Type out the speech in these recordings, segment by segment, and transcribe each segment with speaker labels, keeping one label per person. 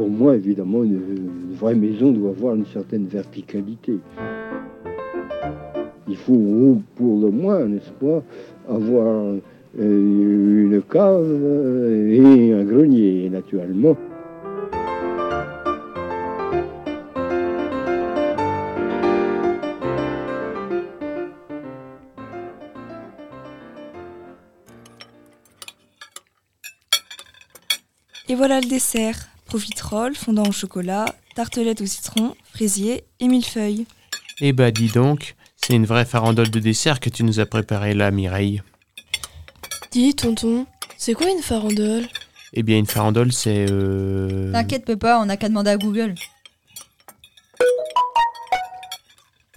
Speaker 1: pour moi, évidemment, une, vraie maison doit avoir une certaine verticalité. Il faut, pour le moins, n'est-ce pas, avoir euh, une cave et un grenier, naturellement.
Speaker 2: Et voilà le dessert. Profiterole, fondant au chocolat, tartelette au citron, fraisier et millefeuille.
Speaker 3: Eh bah dis donc, c'est une vraie farandole de dessert que tu nous as préparé là, Mireille.
Speaker 4: Dis, tonton, c'est quoi une farandole?
Speaker 3: Eh bien, une farandole, c'est... Euh...
Speaker 5: T'inquiète, papa, on n'a qu'à demander à Google.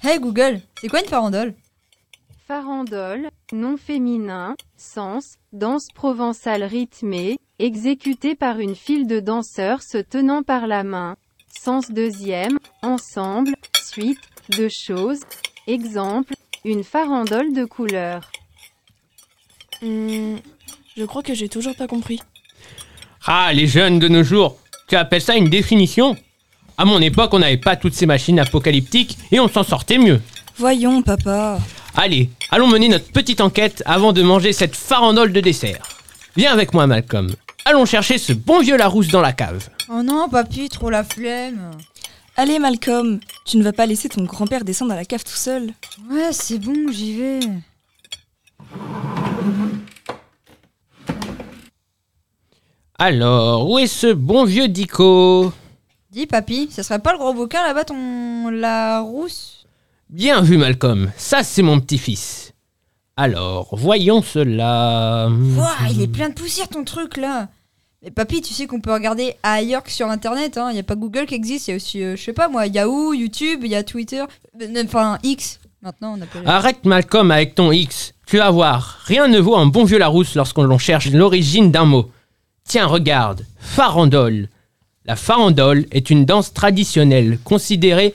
Speaker 5: Hey Google, c'est quoi une farandole?
Speaker 6: Farandole, nom féminin, sens, danse provençale rythmée, exécutée par une file de danseurs se tenant par la main. Sens deuxième, ensemble, suite, de choses. Exemple, une farandole de couleurs.
Speaker 4: Hmm, je crois que j'ai toujours pas compris.
Speaker 7: Ah, les jeunes de nos jours, tu appelles ça une définition? À mon époque, on n'avait pas toutes ces machines apocalyptiques et on s'en sortait mieux.
Speaker 2: Voyons, papa.
Speaker 7: Allez, allons mener notre petite enquête avant de manger cette farandole de dessert. Viens avec moi, Malcolm. Allons chercher ce bon vieux Larousse dans la cave.
Speaker 5: Oh non, papy, trop la flemme.
Speaker 2: Allez, Malcolm, tu ne vas pas laisser ton grand-père descendre à la cave tout seul.
Speaker 5: Ouais, c'est bon, j'y vais.
Speaker 7: Alors, où est ce bon vieux Dico?
Speaker 5: Dis, papy, ça serait pas le gros bouquin là-bas, ton Larousse?
Speaker 7: Bien vu, Malcolm. Ça, c'est mon petit-fils. Alors, voyons cela.
Speaker 5: Ouah, il est plein de poussière ton truc là. Mais papy, tu sais qu'on peut regarder ailleurs que sur internet. Il hein. n'y a pas Google qui existe. Il y a aussi, euh, je sais pas moi, Yahoo, YouTube, il y a Twitter. Euh, enfin, X. Maintenant, on appelle.
Speaker 7: Arrête, Malcolm, avec ton X. Tu vas voir. Rien ne vaut un bon vieux Larousse lorsqu'on cherche l'origine d'un mot. Tiens, regarde. Farandole. La farandole est une danse traditionnelle considérée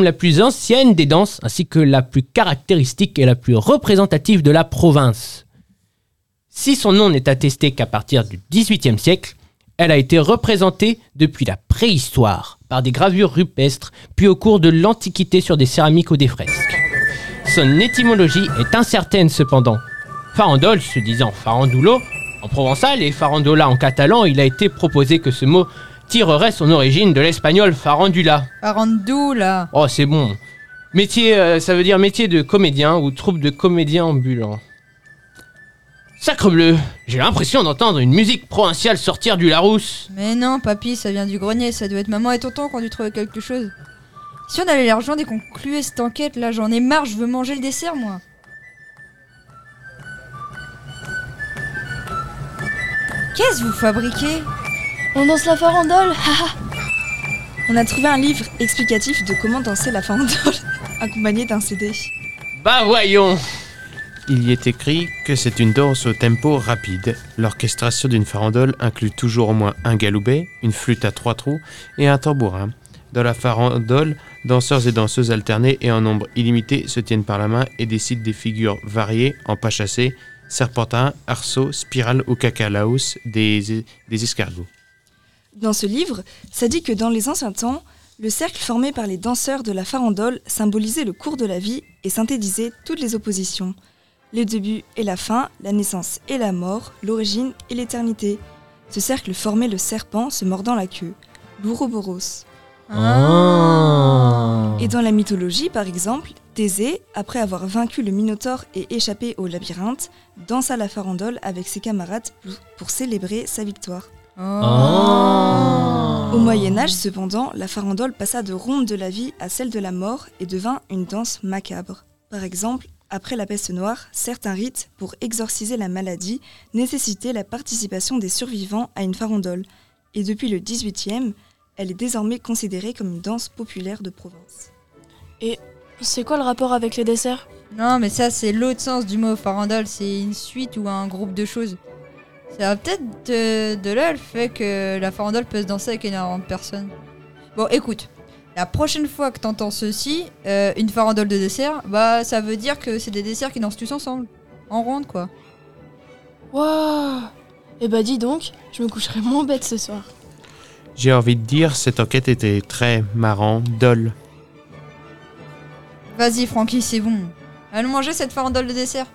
Speaker 7: la plus ancienne des danses ainsi que la plus caractéristique et la plus représentative de la province. Si son nom n'est attesté qu'à partir du XVIIIe siècle, elle a été représentée depuis la préhistoire par des gravures rupestres, puis au cours de l'Antiquité sur des céramiques ou des fresques. Son étymologie est incertaine cependant. Farandole se disant farandulo en provençal et farandola en catalan, il a été proposé que ce mot tirerait son origine de l'espagnol farandula.
Speaker 5: Farandula.
Speaker 7: Oh, c'est bon. Métier, euh, ça veut dire métier de comédien ou troupe de comédiens ambulants. Sacre bleu, j'ai l'impression d'entendre une musique provinciale sortir du Larousse.
Speaker 5: Mais non, papy, ça vient du grenier, ça doit être maman et tonton qui ont dû trouver quelque chose. Si on allait les rejoindre et qu'on cette enquête, là, j'en ai marre, je veux manger le dessert, moi. Qu'est-ce que vous fabriquez?
Speaker 4: On danse la farandole
Speaker 2: On a trouvé un livre explicatif de comment danser la farandole, accompagné d'un CD.
Speaker 7: Bah voyons
Speaker 3: Il y est écrit que c'est une danse au tempo rapide. L'orchestration d'une farandole inclut toujours au moins un galoubet, une flûte à trois trous et un tambourin. Dans la farandole, danseurs et danseuses alternés et en nombre illimité se tiennent par la main et décident des figures variées en pas chassé, serpentin, arceau, spirale ou cacalaos, des, des escargots.
Speaker 2: Dans ce livre, ça dit que dans les anciens temps, le cercle formé par les danseurs de la farandole symbolisait le cours de la vie et synthétisait toutes les oppositions. Le début et la fin, la naissance et la mort, l'origine et l'éternité. Ce cercle formait le serpent se mordant la queue, l'ouroboros.
Speaker 7: Ah.
Speaker 2: Et dans la mythologie, par exemple, Thésée, après avoir vaincu le Minotaure et échappé au labyrinthe, dansa la farandole avec ses camarades pour célébrer sa victoire.
Speaker 7: Oh.
Speaker 2: Au Moyen Âge, cependant, la farandole passa de ronde de la vie à celle de la mort et devint une danse macabre. Par exemple, après la peste noire, certains rites, pour exorciser la maladie, nécessitaient la participation des survivants à une farandole. Et depuis le XVIIIe, elle est désormais considérée comme une danse populaire de Provence.
Speaker 4: Et c'est quoi le rapport avec les desserts?
Speaker 5: Non, mais ça, c'est l'autre sens du mot farandole. C'est une suite ou un groupe de choses. Ça va peut-être de, là le fait que la farandole peut se danser avec énormément de personnes. Bon, écoute, la prochaine fois que t'entends ceci, euh, une farandole de dessert, bah ça veut dire que c'est des desserts qui dansent tous ensemble. En ronde, quoi.
Speaker 4: Waouh Eh bah dis donc, je me coucherai moins bête ce soir.
Speaker 3: J'ai envie de dire, cette enquête était très marrant, dol.
Speaker 5: Vas-y, Francky, c'est bon. Allons manger cette farandole de dessert.